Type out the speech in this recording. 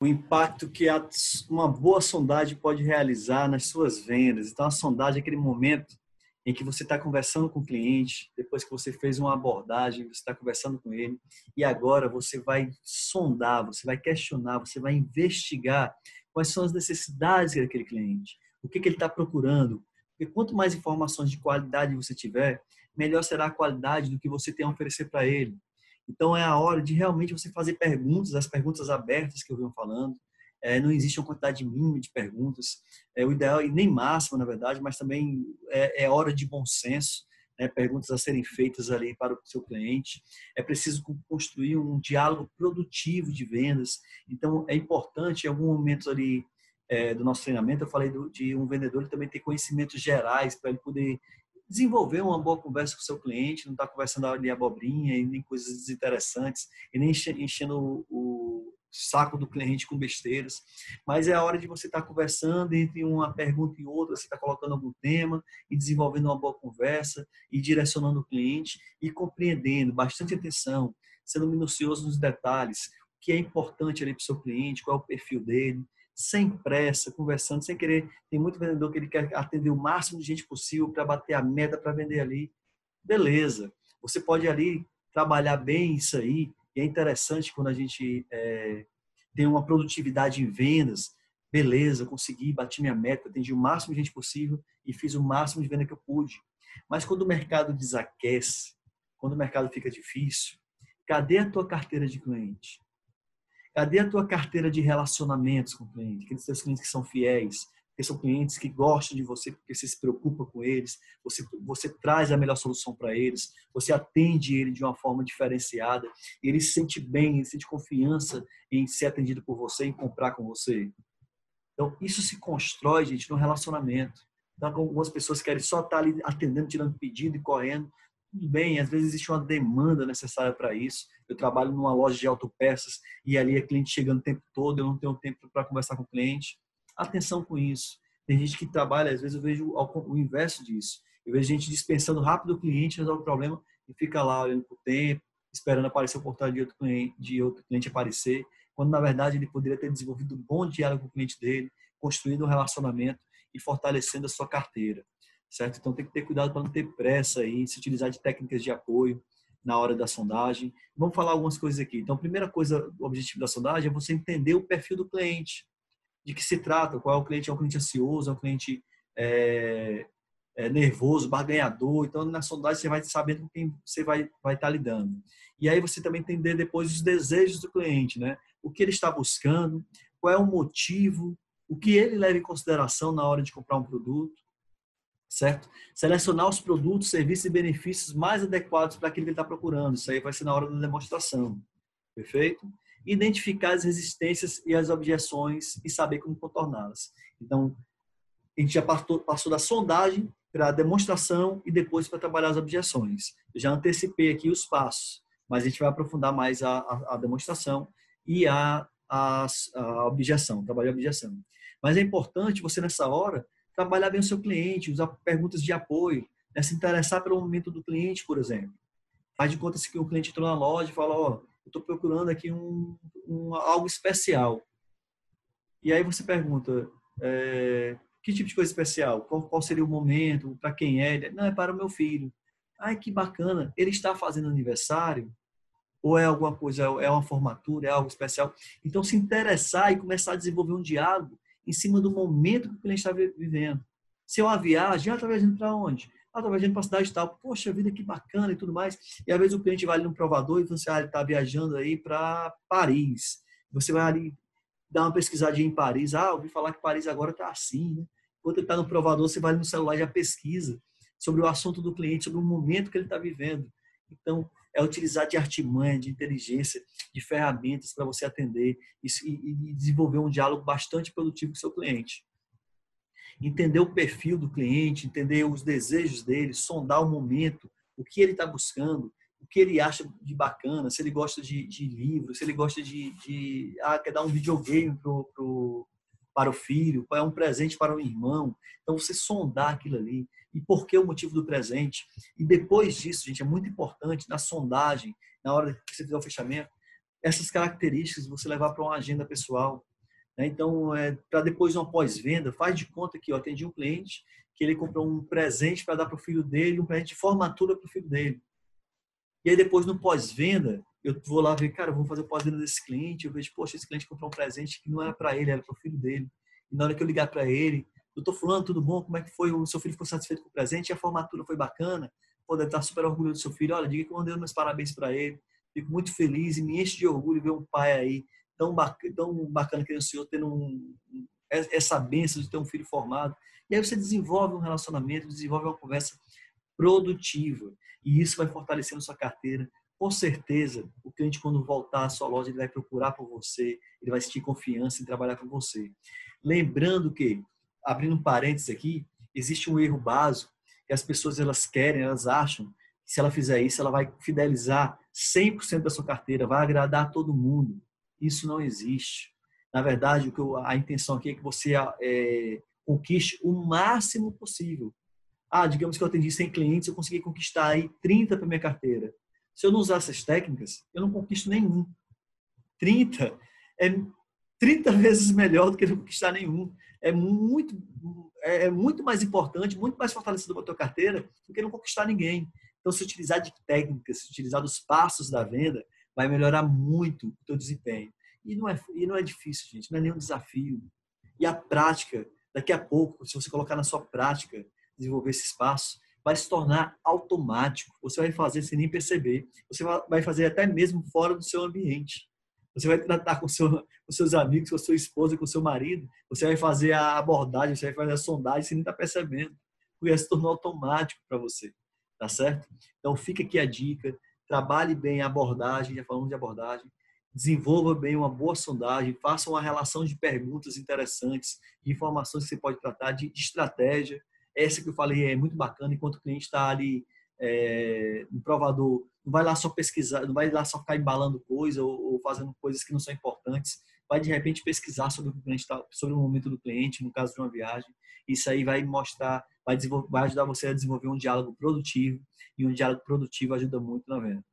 o impacto que uma boa sondagem pode realizar nas suas vendas. Então, a sondagem é aquele momento em que você está conversando com o cliente, depois que você fez uma abordagem, você está conversando com ele, e agora você vai sondar, você vai questionar, você vai investigar quais são as necessidades daquele cliente, o que, que ele está procurando. Porque quanto mais informações de qualidade você tiver, melhor será a qualidade do que você tem a oferecer para ele. Então é a hora de realmente você fazer perguntas, as perguntas abertas que eu venho falando. É, não existe uma quantidade mínima de perguntas. É o ideal e nem máxima, na verdade, mas também é, é hora de bom senso. Né? Perguntas a serem feitas ali para o seu cliente. É preciso construir um diálogo produtivo de vendas. Então é importante em algum momento ali é, do nosso treinamento, eu falei do, de um vendedor também ter conhecimentos gerais para ele poder desenvolver uma boa conversa com o seu cliente, não estar tá conversando ali abobrinha e nem coisas desinteressantes e nem enchendo o, o saco do cliente com besteiras, mas é a hora de você estar tá conversando entre uma pergunta e outra, você está colocando algum tema e desenvolvendo uma boa conversa e direcionando o cliente e compreendendo, bastante atenção, sendo minucioso nos detalhes, o que é importante ali para o seu cliente, qual é o perfil dele, sem pressa, conversando, sem querer. Tem muito vendedor que ele quer atender o máximo de gente possível para bater a meta para vender ali. Beleza. Você pode ali trabalhar bem isso aí. E é interessante quando a gente é, tem uma produtividade em vendas. Beleza, consegui, bati minha meta, atendi o máximo de gente possível e fiz o máximo de venda que eu pude. Mas quando o mercado desaquece, quando o mercado fica difícil, cadê a tua carteira de cliente? Cadê a tua carteira de relacionamentos com o cliente? Aqueles teus clientes que são fiéis, que são clientes que gostam de você porque você se preocupa com eles, você, você traz a melhor solução para eles, você atende ele de uma forma diferenciada, ele se sente bem, ele sente confiança em ser atendido por você, em comprar com você. Então, isso se constrói, gente, no relacionamento. Então, algumas pessoas querem só estar ali atendendo, tirando pedido e correndo. Tudo bem, às vezes existe uma demanda necessária para isso. Eu trabalho numa loja de autopeças e ali é cliente chegando o tempo todo, eu não tenho tempo para conversar com o cliente. Atenção com isso. Tem gente que trabalha, às vezes eu vejo o inverso disso. Eu vejo gente dispensando rápido o cliente, resolve o problema e fica lá olhando para o tempo, esperando aparecer o portal de outro, cliente, de outro cliente aparecer, quando na verdade ele poderia ter desenvolvido um bom diálogo com o cliente dele, construindo um relacionamento e fortalecendo a sua carteira certo? Então tem que ter cuidado para não ter pressa aí, se utilizar de técnicas de apoio na hora da sondagem. Vamos falar algumas coisas aqui. Então, a primeira coisa, o objetivo da sondagem é você entender o perfil do cliente, de que se trata, qual é o cliente, é um cliente ansioso, é um cliente é, é nervoso, barganhador. Então, na sondagem você vai sabendo com quem você vai vai estar lidando. E aí você também entender depois os desejos do cliente, né? O que ele está buscando, qual é o motivo, o que ele leva em consideração na hora de comprar um produto certo? Selecionar os produtos, serviços e benefícios mais adequados para aquilo que ele está procurando. Isso aí vai ser na hora da demonstração, perfeito? Identificar as resistências e as objeções e saber como contorná-las. Então, a gente já passou, passou da sondagem para a demonstração e depois para trabalhar as objeções. Eu já antecipei aqui os passos, mas a gente vai aprofundar mais a, a, a demonstração e a, a, a objeção, trabalhar a objeção. Mas é importante você, nessa hora, trabalhar bem o seu cliente, usar perguntas de apoio, né? se interessar pelo momento do cliente, por exemplo. Faz de conta que o cliente entrou na loja e fala, ó, oh, eu estou procurando aqui um, um, algo especial. E aí você pergunta, é, que tipo de coisa especial? Qual, qual seria o momento? Para quem é? Não, é para o meu filho. Ai, que bacana. Ele está fazendo aniversário? Ou é alguma coisa, é uma formatura, é algo especial? Então, se interessar e começar a desenvolver um diálogo em cima do momento que o cliente está vivendo. Se é uma viagem, ah, está viajando para onde? Ah, está viajando para a cidade tal. Poxa vida, que bacana e tudo mais. E às vezes o cliente vai ali no provador e fala assim, ah, está viajando aí para Paris. Você vai ali dar uma pesquisadinha em Paris. Ah, ouvi falar que Paris agora está assim, né? Enquanto ele está no provador, você vai no celular e já pesquisa sobre o assunto do cliente, sobre o momento que ele está vivendo. Então, é utilizar de artimanha, de inteligência, de ferramentas para você atender e, e, desenvolver um diálogo bastante produtivo com o seu cliente. Entender o perfil do cliente, entender os desejos dele, sondar o momento, o que ele está buscando, o que ele acha de bacana, se ele gosta de, de livros, se ele gosta de, de ah, quer dar um videogame pro, pro, para o filho, é um presente para o irmão. Então, você sondar aquilo ali e por que o motivo do presente. E depois disso, gente, é muito importante na sondagem, na hora que você fizer o fechamento, essas características você levar para uma agenda pessoal. Né? Então, é, para depois uma pós-venda, faz de conta que eu atendi um cliente que ele comprou um presente para dar para o filho dele, um presente de formatura para o filho dele. E aí depois no pós-venda, eu vou lá ver, cara, vou fazer o pós-venda desse cliente, eu vejo, poxa, esse cliente comprou um presente que não era para ele, era para o filho dele. E na hora que eu ligar para ele, doutor fulano, tudo bom? Como é que foi? O seu filho ficou satisfeito com o presente? A formatura foi bacana? Pô, deve estar super orgulhoso do seu filho. Olha, diga que eu mandei meus parabéns para ele. Fico muito feliz e me enche de orgulho ver um pai aí tão bacana, tão bacana que é o senhor tendo um, essa benção de ter um filho formado. E aí você desenvolve um relacionamento, desenvolve uma conversa produtiva. E isso vai fortalecendo sua carteira. Com certeza, o cliente, quando voltar à sua loja, ele vai procurar por você, ele vai sentir confiança em trabalhar com você. Lembrando que, abrindo um parênteses aqui, existe um erro básico que as pessoas elas querem, elas acham que se ela fizer isso, ela vai fidelizar 100% da sua carteira, vai agradar todo mundo. Isso não existe. Na verdade, o que eu, a intenção aqui é que você é, conquiste o máximo possível. Ah, digamos que eu atendi 100 clientes, eu consegui conquistar aí 30 para minha carteira. Se eu não usar essas técnicas, eu não conquisto nenhum. 30 é 30 vezes melhor do que não conquistar nenhum. É muito, é, é muito mais importante, muito mais fortalecido para a tua carteira do que não conquistar ninguém. Então, se utilizar de técnicas, se utilizar dos passos da venda, vai melhorar muito o teu desempenho. E não é, e não é difícil, gente, não é nenhum desafio. E a prática, daqui a pouco, se você colocar na sua prática, desenvolver esse espaço, vai se tornar automático. Você vai fazer sem nem perceber. Você vai fazer até mesmo fora do seu ambiente. Você vai tratar com, seu, com seus amigos, com a sua esposa, com seu marido. Você vai fazer a abordagem, você vai fazer a sondagem sem nem estar tá percebendo. Porque se tornou automático para você. Tá certo? Então, fica aqui a dica trabalhe bem a abordagem, já falamos de abordagem, desenvolva bem uma boa sondagem, faça uma relação de perguntas interessantes, de informações que você pode tratar, de, de estratégia. Essa que eu falei é muito bacana, enquanto o cliente está ali é, no provador, não vai lá só pesquisar, não vai lá só ficar embalando coisa ou, ou fazendo coisas que não são importantes, vai de repente pesquisar sobre o cliente, tá, sobre o momento do cliente, no caso de uma viagem. Isso aí vai mostrar, vai, vai ajudar você a desenvolver um diálogo produtivo e um diálogo produtivo ajuda muito na venda.